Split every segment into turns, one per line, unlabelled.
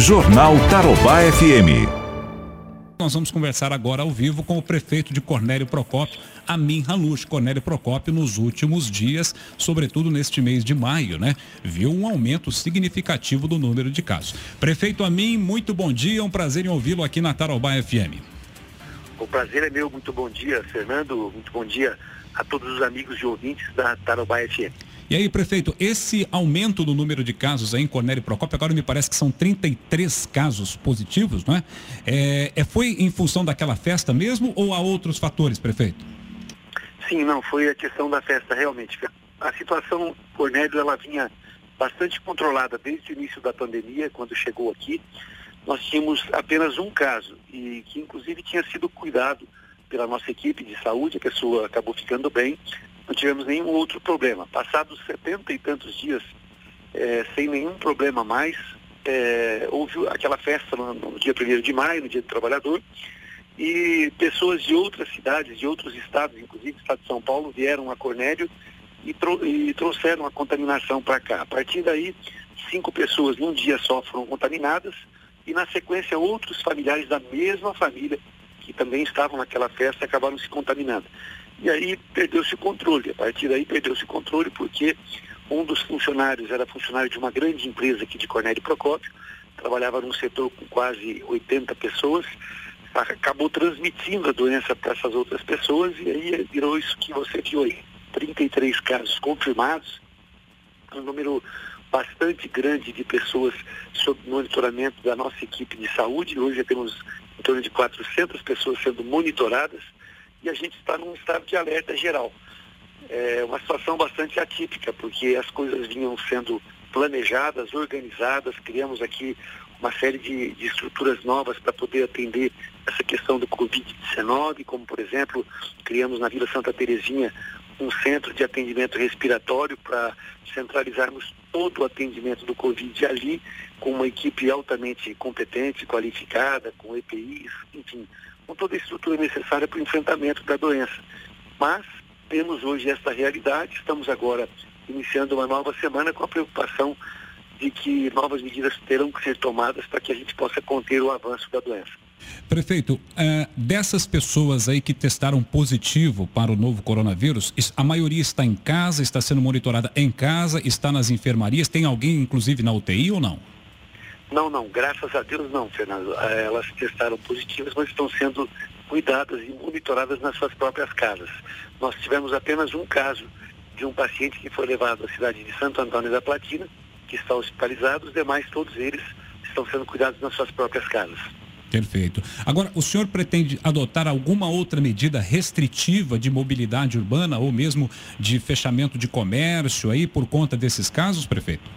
Jornal Tarobá FM.
Nós vamos conversar agora ao vivo com o prefeito de Cornélio Procópio, Amin Halush. Cornélio Procópio, nos últimos dias, sobretudo neste mês de maio, né, viu um aumento significativo do número de casos. Prefeito Amin, muito bom dia, é um prazer em ouvi-lo aqui na Tarobá FM.
O prazer é meu, muito bom dia, Fernando, muito bom dia a todos os amigos e ouvintes da Tarobá FM.
E aí, prefeito, esse aumento do número de casos aí em Cornélio Procópio, agora me parece que são 33 casos positivos, não é? é? É, foi em função daquela festa mesmo ou há outros fatores, prefeito?
Sim, não, foi a questão da festa, realmente. A situação Cornélio, ela vinha bastante controlada desde o início da pandemia, quando chegou aqui. Nós tínhamos apenas um caso, e que inclusive tinha sido cuidado pela nossa equipe de saúde, a pessoa acabou ficando bem, não tivemos nenhum outro problema. Passados setenta e tantos dias, é, sem nenhum problema mais, é, houve aquela festa no, no dia 1 de maio, no Dia do Trabalhador, e pessoas de outras cidades, de outros estados, inclusive o estado de São Paulo, vieram a Cornélio e, e trouxeram a contaminação para cá. A partir daí, cinco pessoas num dia só foram contaminadas e na sequência outros familiares da mesma família que também estavam naquela festa acabaram se contaminando. E aí perdeu-se o controle. A partir daí perdeu-se o controle porque um dos funcionários era funcionário de uma grande empresa aqui de Cornélio Procópio, trabalhava num setor com quase 80 pessoas, acabou transmitindo a doença para essas outras pessoas e aí virou isso que você viu aí. 33 casos confirmados, um número bastante grande de pessoas sob monitoramento da nossa equipe de saúde. Hoje já temos em torno de 400 pessoas sendo monitoradas e a gente está num estado de alerta geral. É uma situação bastante atípica, porque as coisas vinham sendo planejadas, organizadas, criamos aqui uma série de, de estruturas novas para poder atender essa questão do Covid-19, como por exemplo, criamos na Vila Santa Terezinha um centro de atendimento respiratório para centralizarmos todo o atendimento do Covid ali, com uma equipe altamente competente, qualificada, com EPIs, enfim, com toda a estrutura necessária para o enfrentamento da doença. Mas temos hoje esta realidade, estamos agora iniciando uma nova semana com a preocupação de que novas medidas terão que ser tomadas para que a gente possa conter o avanço da doença.
Prefeito, uh, dessas pessoas aí que testaram positivo para o novo coronavírus, a maioria está em casa, está sendo monitorada em casa, está nas enfermarias, tem alguém inclusive na UTI ou não?
Não, não, graças a Deus não, Fernando. Eh, elas testaram positivas, mas estão sendo cuidadas e monitoradas nas suas próprias casas. Nós tivemos apenas um caso de um paciente que foi levado à cidade de Santo Antônio da Platina, que está hospitalizado, os demais, todos eles, estão sendo cuidados nas suas próprias casas.
Perfeito. Agora, o senhor pretende adotar alguma outra medida restritiva de mobilidade urbana ou mesmo de fechamento de comércio aí por conta desses casos, prefeito?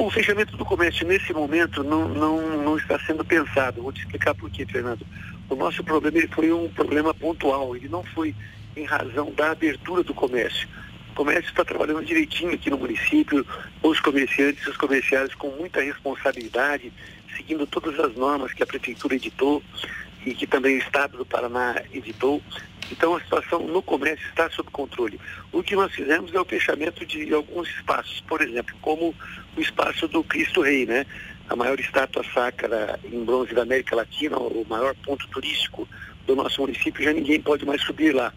O fechamento do comércio nesse momento não, não, não está sendo pensado. Vou te explicar por quê, Fernando. O nosso problema foi um problema pontual, ele não foi em razão da abertura do comércio. O comércio está trabalhando direitinho aqui no município, os comerciantes, os comerciários com muita responsabilidade, seguindo todas as normas que a prefeitura editou e que também o estado do Paraná editou. Então a situação no comércio está sob controle. O que nós fizemos é o fechamento de alguns espaços, por exemplo, como o espaço do Cristo Rei, né? A maior estátua sacra em bronze da América Latina, o maior ponto turístico do nosso município, já ninguém pode mais subir lá.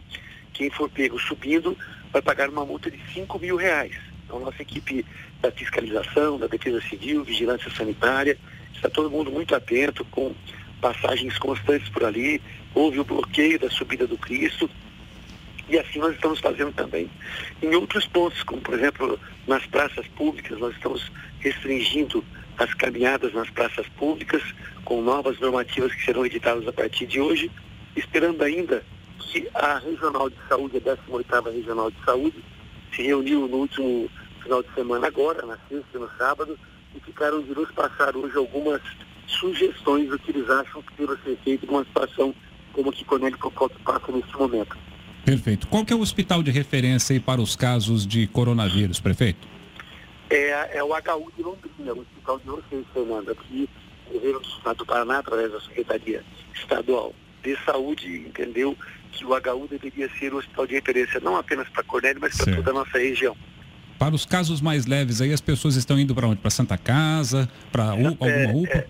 Quem for pego subindo vai pagar uma multa de 5 mil reais. Então nossa equipe da fiscalização, da defesa civil, vigilância sanitária, está todo mundo muito atento, com passagens constantes por ali, houve o bloqueio da subida do Cristo, e assim nós estamos fazendo também. Em outros pontos, como por exemplo nas praças públicas, nós estamos restringindo as caminhadas nas praças públicas, com novas normativas que serão editadas a partir de hoje, esperando ainda que a Regional de Saúde, a 18ª Regional de Saúde, se reuniu no último final de semana agora, na sexta e no sábado, e ficaram de nos passar hoje algumas sugestões do que eles acham que deva ser feito numa situação como a que Procópio passa nesse momento.
Perfeito. Qual que é o hospital de referência para os casos de coronavírus, prefeito?
É, é o HU de Londrina, o hospital de vocês, Fernando, aqui o governo do Estado do Paraná, através da Secretaria Estadual de Saúde, entendeu que o HU deveria ser o hospital de referência não apenas para Cornélio, mas para toda a nossa região.
para os casos mais leves aí, as pessoas estão indo para onde? Para Santa Casa? Para alguma é, UPA? É,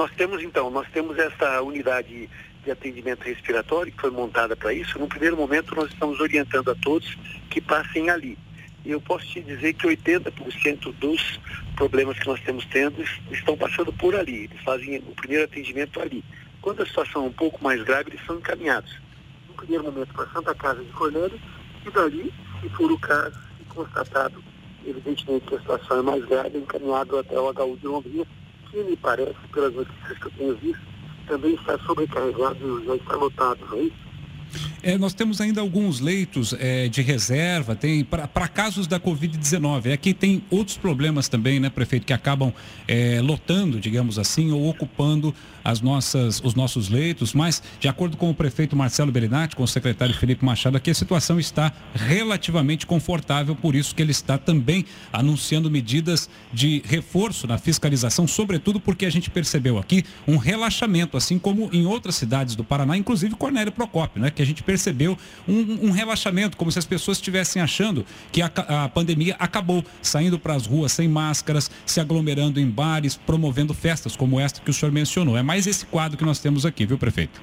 nós temos então, nós temos essa unidade de atendimento respiratório que foi montada para isso. No primeiro momento, nós estamos orientando a todos que passem ali. E eu posso te dizer que 80% dos problemas que nós temos tendo estão passando por ali. Eles fazem o primeiro atendimento ali. Quando a situação é um pouco mais grave, eles são encaminhados. No primeiro momento para Santa Casa de Cornélio e dali, se for o caso, se constatado, evidentemente que a situação é mais grave, é encaminhado até o HU de Londrina, que me parece, pelas notícias que eu tenho visto, também está sobrecarregado, já está lotado, não é isso?
É, nós temos ainda alguns leitos é, de reserva, tem para casos da Covid-19. Aqui tem outros problemas também, né, prefeito, que acabam é, lotando, digamos assim, ou ocupando as nossas, os nossos leitos, mas, de acordo com o prefeito Marcelo Berinatti, com o secretário Felipe Machado, aqui a situação está relativamente confortável, por isso que ele está também anunciando medidas de reforço na fiscalização, sobretudo porque a gente percebeu aqui um relaxamento, assim como em outras cidades do Paraná, inclusive Cornélio Procópio, né, que a gente percebeu um, um relaxamento, como se as pessoas estivessem achando que a, a pandemia acabou, saindo para as ruas sem máscaras, se aglomerando em bares, promovendo festas como esta que o senhor mencionou. É mais esse quadro que nós temos aqui, viu, prefeito?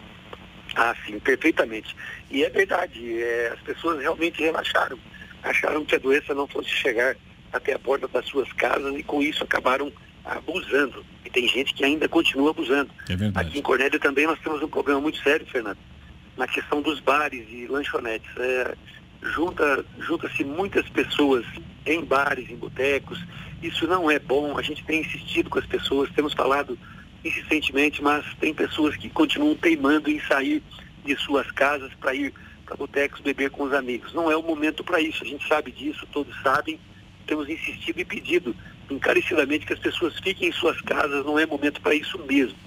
Ah, sim, perfeitamente. E é verdade, é, as pessoas realmente relaxaram. Acharam que a doença não fosse chegar até a porta das suas casas e com isso acabaram abusando. E tem gente que ainda continua abusando.
É
Aqui em Cornélio também nós temos um problema muito sério, Fernando, na questão dos bares e lanchonetes. É, junta, junta-se muitas pessoas em bares, em botecos. Isso não é bom. A gente tem insistido com as pessoas, temos falado insistentemente, mas tem pessoas que continuam teimando em sair de suas casas para ir para botecos beber com os amigos. Não é o momento para isso, a gente sabe disso, todos sabem. Temos insistido e pedido encarecidamente que as pessoas fiquem em suas casas, não é momento para isso mesmo.